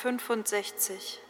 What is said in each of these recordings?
Psalm 65.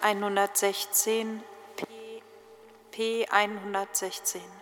116, P, P 116.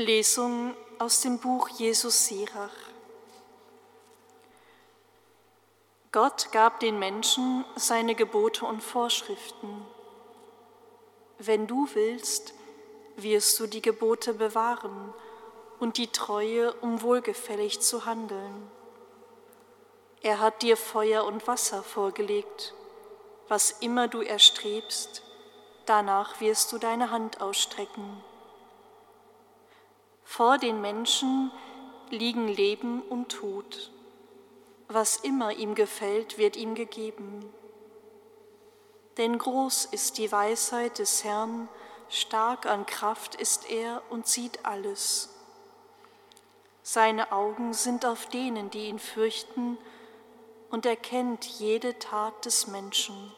Lesung aus dem Buch Jesus Sirach. Gott gab den Menschen seine Gebote und Vorschriften. Wenn du willst, wirst du die Gebote bewahren und die Treue, um wohlgefällig zu handeln. Er hat dir Feuer und Wasser vorgelegt. Was immer du erstrebst, danach wirst du deine Hand ausstrecken. Vor den Menschen liegen Leben und Tod. Was immer ihm gefällt, wird ihm gegeben. Denn groß ist die Weisheit des Herrn, stark an Kraft ist er und sieht alles. Seine Augen sind auf denen, die ihn fürchten, und er kennt jede Tat des Menschen.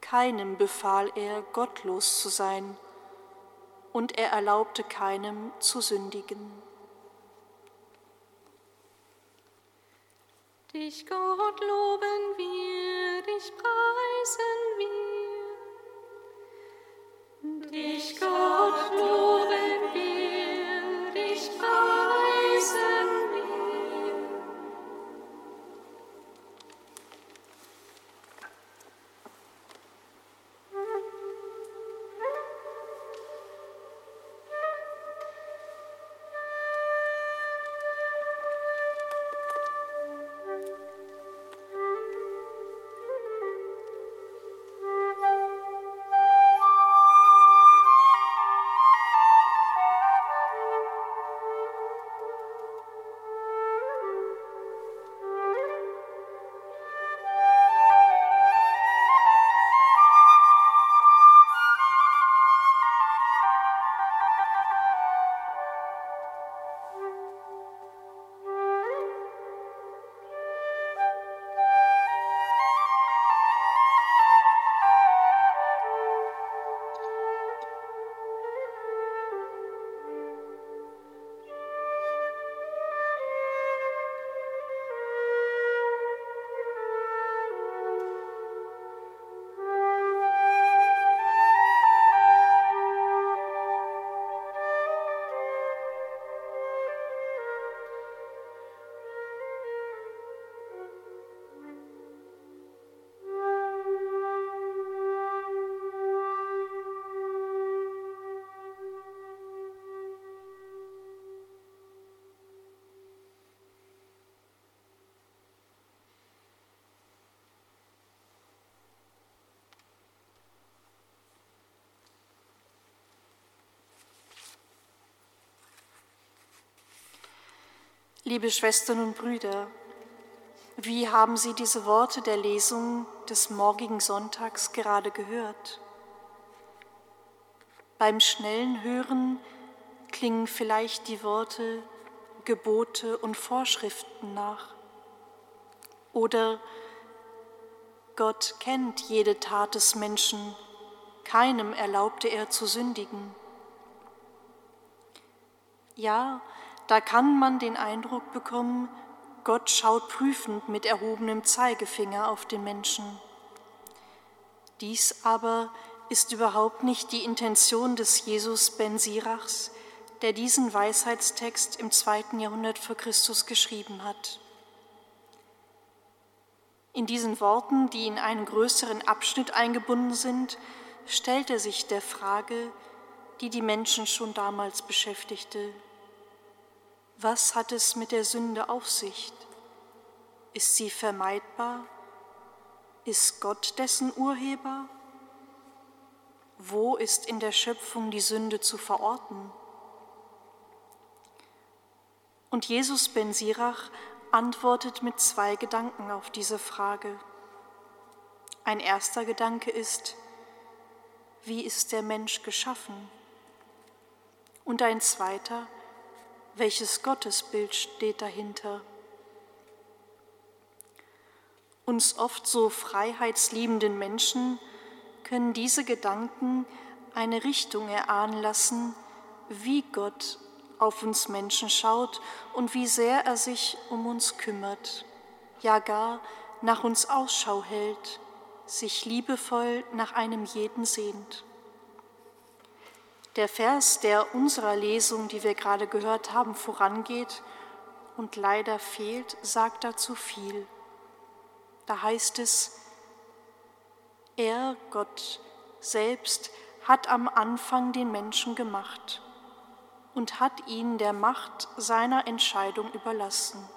Keinem befahl er, gottlos zu sein, und er erlaubte keinem zu sündigen. Dich, Gott, loben wir, dich preisen wir. Dich, Gott, loben wir, dich preisen wir. Liebe Schwestern und Brüder, wie haben Sie diese Worte der Lesung des morgigen Sonntags gerade gehört? Beim schnellen Hören klingen vielleicht die Worte Gebote und Vorschriften nach. Oder Gott kennt jede Tat des Menschen, keinem erlaubte er zu sündigen. Ja, da kann man den Eindruck bekommen, Gott schaut prüfend mit erhobenem Zeigefinger auf den Menschen. Dies aber ist überhaupt nicht die Intention des Jesus ben Sirachs, der diesen Weisheitstext im zweiten Jahrhundert vor Christus geschrieben hat. In diesen Worten, die in einen größeren Abschnitt eingebunden sind, stellt er sich der Frage, die die Menschen schon damals beschäftigte. Was hat es mit der Sünde auf sich? Ist sie vermeidbar? Ist Gott dessen Urheber? Wo ist in der Schöpfung die Sünde zu verorten? Und Jesus ben Sirach antwortet mit zwei Gedanken auf diese Frage. Ein erster Gedanke ist, wie ist der Mensch geschaffen? Und ein zweiter, welches Gottesbild steht dahinter? Uns oft so freiheitsliebenden Menschen können diese Gedanken eine Richtung erahnen lassen, wie Gott auf uns Menschen schaut und wie sehr er sich um uns kümmert, ja gar nach uns Ausschau hält, sich liebevoll nach einem jeden sehnt. Der Vers, der unserer Lesung, die wir gerade gehört haben, vorangeht und leider fehlt, sagt dazu viel. Da heißt es, er, Gott selbst, hat am Anfang den Menschen gemacht und hat ihn der Macht seiner Entscheidung überlassen.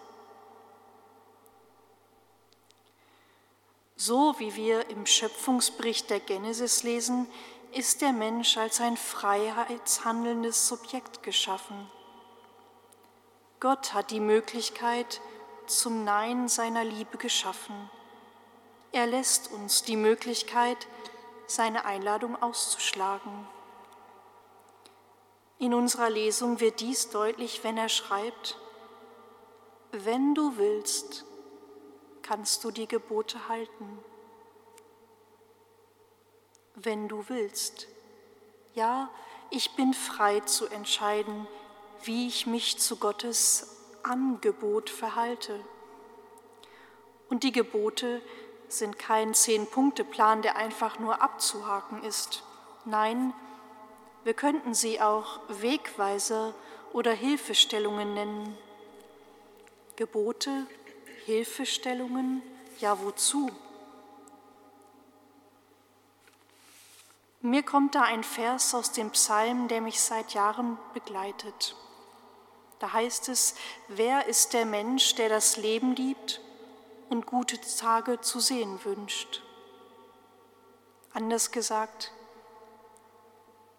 So wie wir im Schöpfungsbericht der Genesis lesen, ist der Mensch als ein freiheitshandelndes Subjekt geschaffen. Gott hat die Möglichkeit zum Nein seiner Liebe geschaffen. Er lässt uns die Möglichkeit, seine Einladung auszuschlagen. In unserer Lesung wird dies deutlich, wenn er schreibt, wenn du willst, kannst du die Gebote halten. Wenn du willst. Ja, ich bin frei zu entscheiden, wie ich mich zu Gottes Angebot verhalte. Und die Gebote sind kein Zehn-Punkte-Plan, der einfach nur abzuhaken ist. Nein, wir könnten sie auch Wegweiser oder Hilfestellungen nennen. Gebote, Hilfestellungen, ja wozu? Mir kommt da ein Vers aus dem Psalm, der mich seit Jahren begleitet. Da heißt es, wer ist der Mensch, der das Leben liebt und gute Tage zu sehen wünscht? Anders gesagt,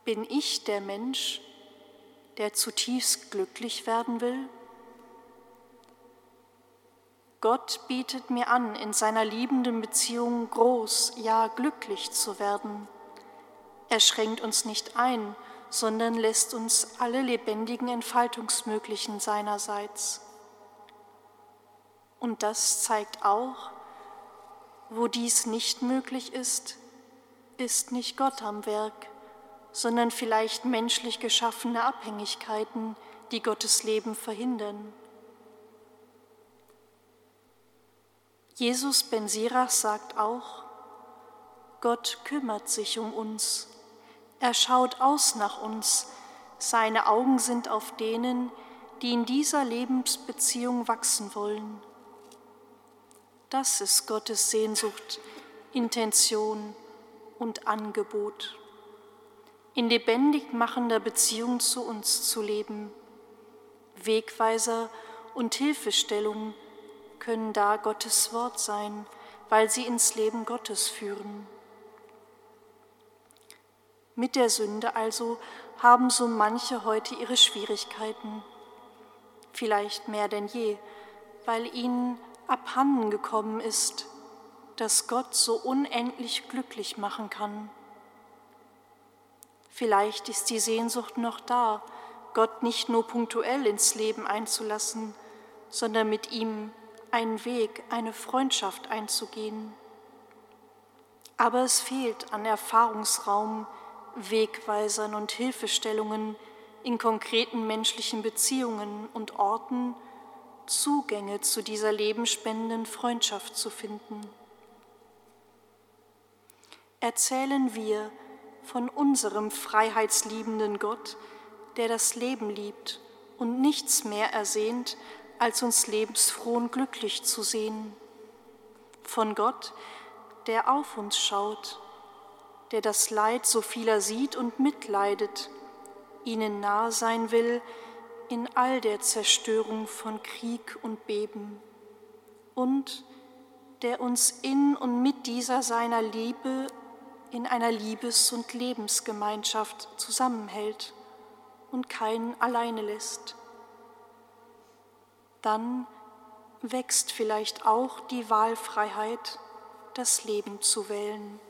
bin ich der Mensch, der zutiefst glücklich werden will? Gott bietet mir an, in seiner liebenden Beziehung groß, ja glücklich zu werden. Er schränkt uns nicht ein, sondern lässt uns alle lebendigen Entfaltungsmöglichen seinerseits. Und das zeigt auch, wo dies nicht möglich ist, ist nicht Gott am Werk sondern vielleicht menschlich geschaffene Abhängigkeiten, die Gottes Leben verhindern. Jesus ben Sirach sagt auch, Gott kümmert sich um uns, er schaut aus nach uns, seine Augen sind auf denen, die in dieser Lebensbeziehung wachsen wollen. Das ist Gottes Sehnsucht, Intention und Angebot in lebendig machender Beziehung zu uns zu leben. Wegweiser und Hilfestellung können da Gottes Wort sein, weil sie ins Leben Gottes führen. Mit der Sünde also haben so manche heute ihre Schwierigkeiten. vielleicht mehr denn je, weil ihnen abhanden gekommen ist, dass Gott so unendlich glücklich machen kann. Vielleicht ist die Sehnsucht noch da, Gott nicht nur punktuell ins Leben einzulassen, sondern mit ihm einen Weg, eine Freundschaft einzugehen. Aber es fehlt an Erfahrungsraum, Wegweisern und Hilfestellungen in konkreten menschlichen Beziehungen und Orten, Zugänge zu dieser lebenspendenden Freundschaft zu finden. Erzählen wir von unserem freiheitsliebenden Gott, der das Leben liebt und nichts mehr ersehnt, als uns lebensfroh und glücklich zu sehen. Von Gott, der auf uns schaut, der das Leid so vieler sieht und mitleidet, ihnen nahe sein will in all der Zerstörung von Krieg und Beben und der uns in und mit dieser seiner Liebe in einer Liebes- und Lebensgemeinschaft zusammenhält und keinen alleine lässt. Dann wächst vielleicht auch die Wahlfreiheit, das Leben zu wählen.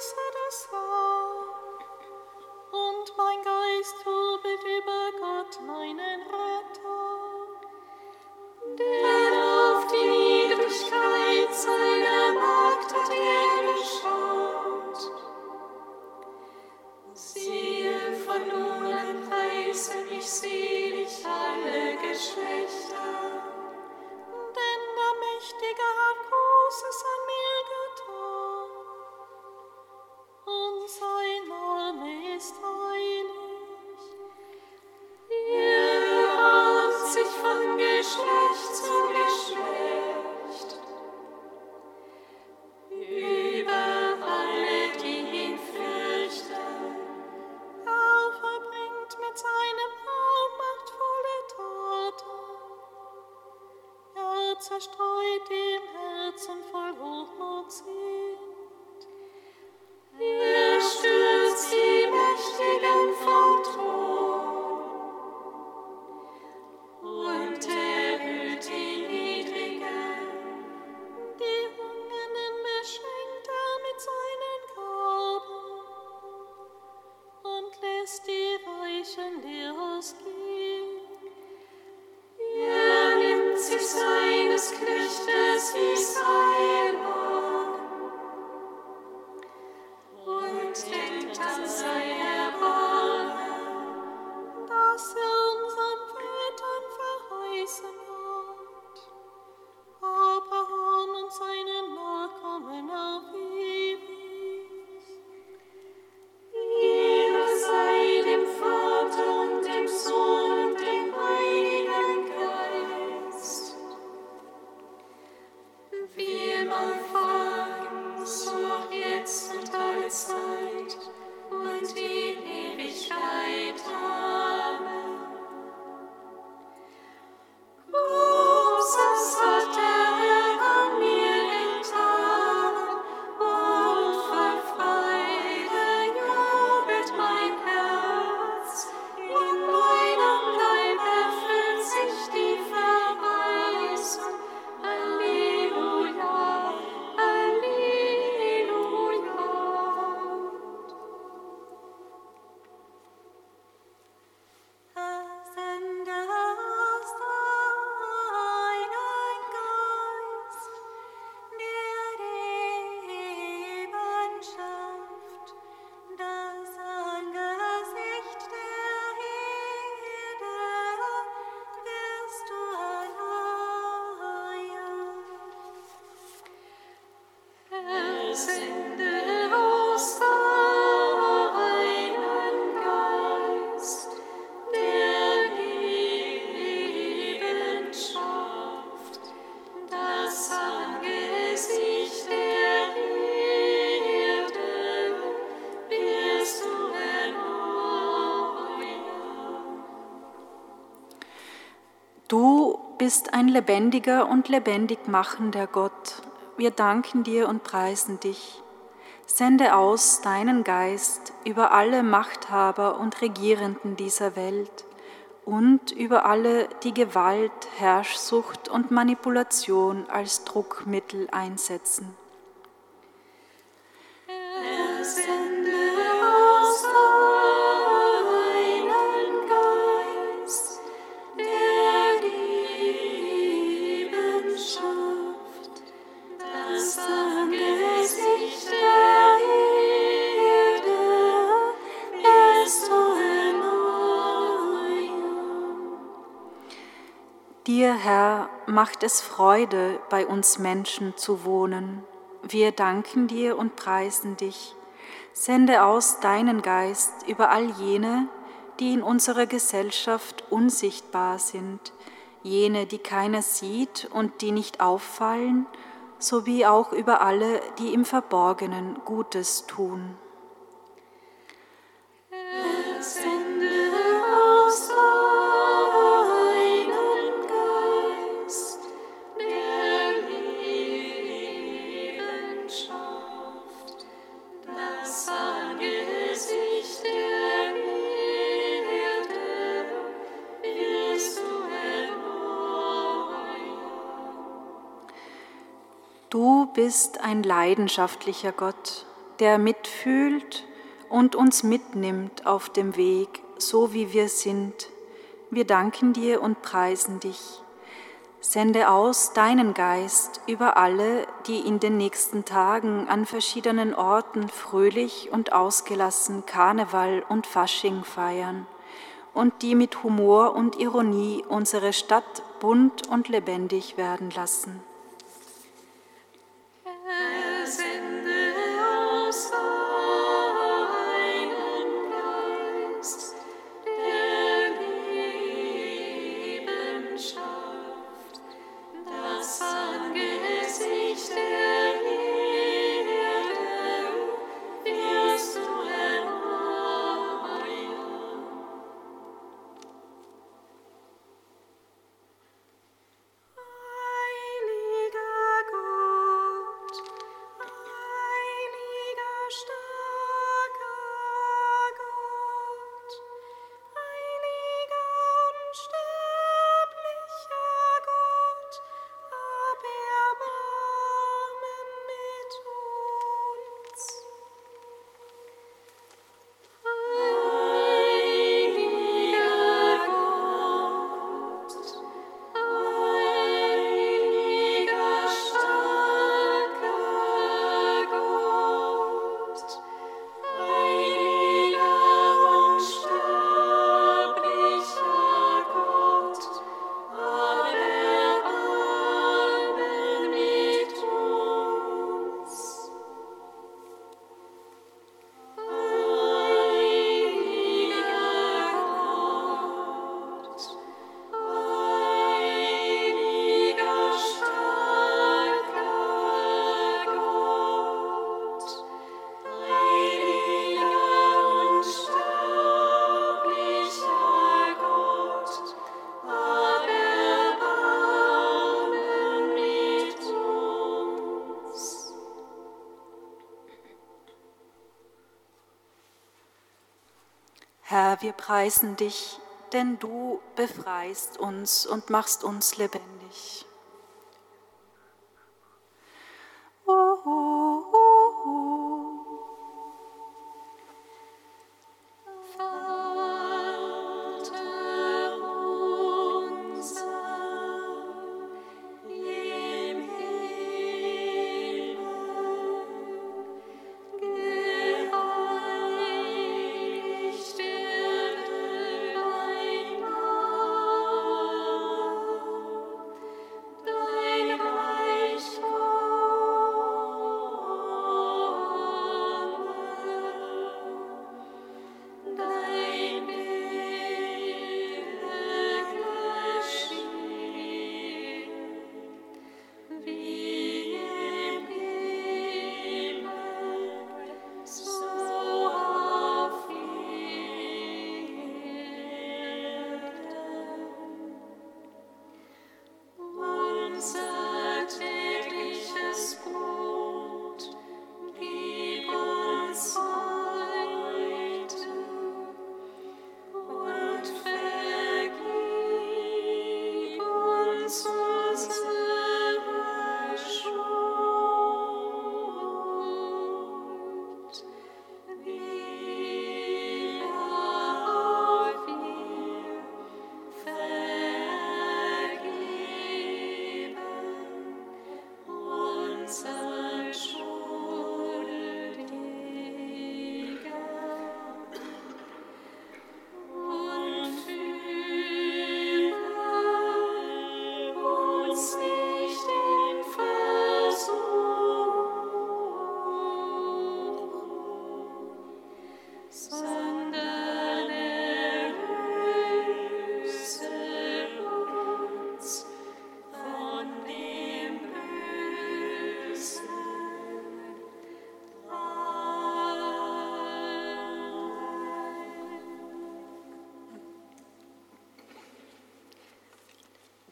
Herrn, und mein Geist tobet über Gott, meinen Rat. Bist ein lebendiger und lebendig machender Gott. Wir danken dir und preisen dich. Sende aus deinen Geist über alle Machthaber und Regierenden dieser Welt und über alle, die Gewalt, Herrschsucht und Manipulation als Druckmittel einsetzen. Macht es Freude, bei uns Menschen zu wohnen. Wir danken dir und preisen dich. Sende aus deinen Geist über all jene, die in unserer Gesellschaft unsichtbar sind, jene, die keiner sieht und die nicht auffallen, sowie auch über alle, die im Verborgenen Gutes tun. Bist ein leidenschaftlicher Gott, der mitfühlt und uns mitnimmt auf dem Weg, so wie wir sind. Wir danken dir und preisen dich. Sende aus deinen Geist über alle, die in den nächsten Tagen an verschiedenen Orten fröhlich und ausgelassen Karneval und Fasching feiern und die mit Humor und Ironie unsere Stadt bunt und lebendig werden lassen. Herr, wir preisen dich, denn du befreist uns und machst uns lebendig.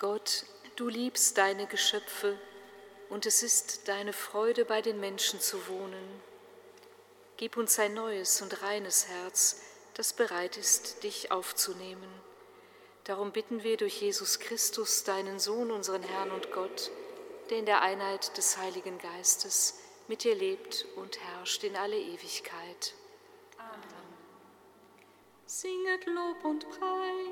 Gott, du liebst deine Geschöpfe und es ist deine Freude, bei den Menschen zu wohnen. Gib uns ein neues und reines Herz, das bereit ist, dich aufzunehmen. Darum bitten wir durch Jesus Christus, deinen Sohn, unseren Herrn und Gott, der in der Einheit des Heiligen Geistes mit dir lebt und herrscht in alle Ewigkeit. Amen. Singet Lob und Preis.